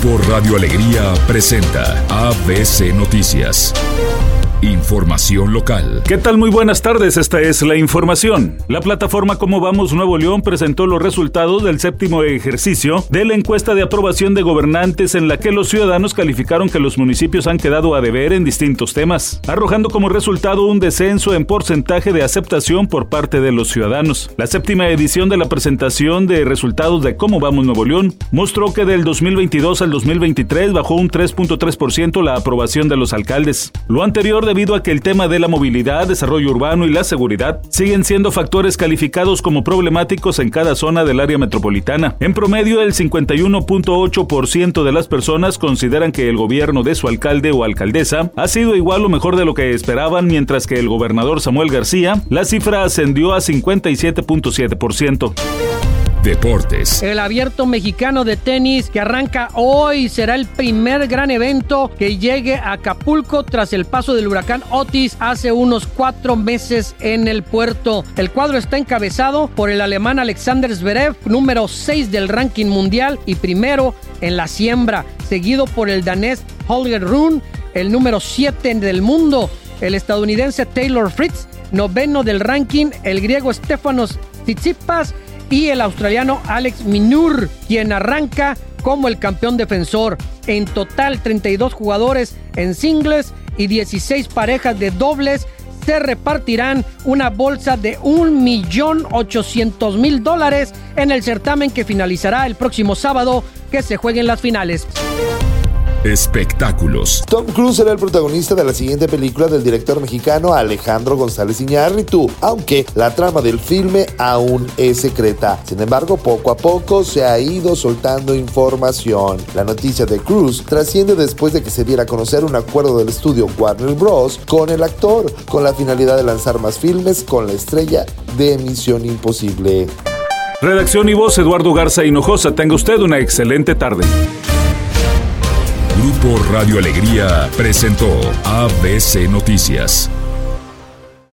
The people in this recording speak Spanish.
Grupo Radio Alegría presenta ABC Noticias. Información local. ¿Qué tal? Muy buenas tardes, esta es la información. La plataforma Cómo Vamos Nuevo León presentó los resultados del séptimo ejercicio de la encuesta de aprobación de gobernantes en la que los ciudadanos calificaron que los municipios han quedado a deber en distintos temas, arrojando como resultado un descenso en porcentaje de aceptación por parte de los ciudadanos. La séptima edición de la presentación de resultados de Cómo Vamos Nuevo León mostró que del 2022 al 2023 bajó un 3.3% la aprobación de los alcaldes. Lo anterior debido a que el tema de la movilidad, desarrollo urbano y la seguridad siguen siendo factores calificados como problemáticos en cada zona del área metropolitana. En promedio, el 51.8% de las personas consideran que el gobierno de su alcalde o alcaldesa ha sido igual o mejor de lo que esperaban, mientras que el gobernador Samuel García, la cifra ascendió a 57.7%. Deportes. El abierto mexicano de tenis que arranca hoy será el primer gran evento que llegue a Acapulco tras el paso del huracán Otis hace unos cuatro meses en el puerto. El cuadro está encabezado por el alemán Alexander Zverev, número 6 del ranking mundial y primero en la siembra, seguido por el danés Holger Rune, el número 7 del mundo, el estadounidense Taylor Fritz, noveno del ranking, el griego Stefanos Tsitsipas, y el australiano Alex Minur, quien arranca como el campeón defensor. En total, 32 jugadores en singles y 16 parejas de dobles se repartirán una bolsa de 1.800.000 dólares en el certamen que finalizará el próximo sábado que se jueguen las finales. Espectáculos. Tom Cruise será el protagonista de la siguiente película del director mexicano Alejandro González Iñárritu, aunque la trama del filme aún es secreta. Sin embargo, poco a poco se ha ido soltando información. La noticia de Cruise trasciende después de que se diera a conocer un acuerdo del estudio Warner Bros. con el actor, con la finalidad de lanzar más filmes con la estrella de Misión Imposible. Redacción y voz Eduardo Garza Hinojosa. Tenga usted una excelente tarde. Grupo Radio Alegría presentó ABC Noticias.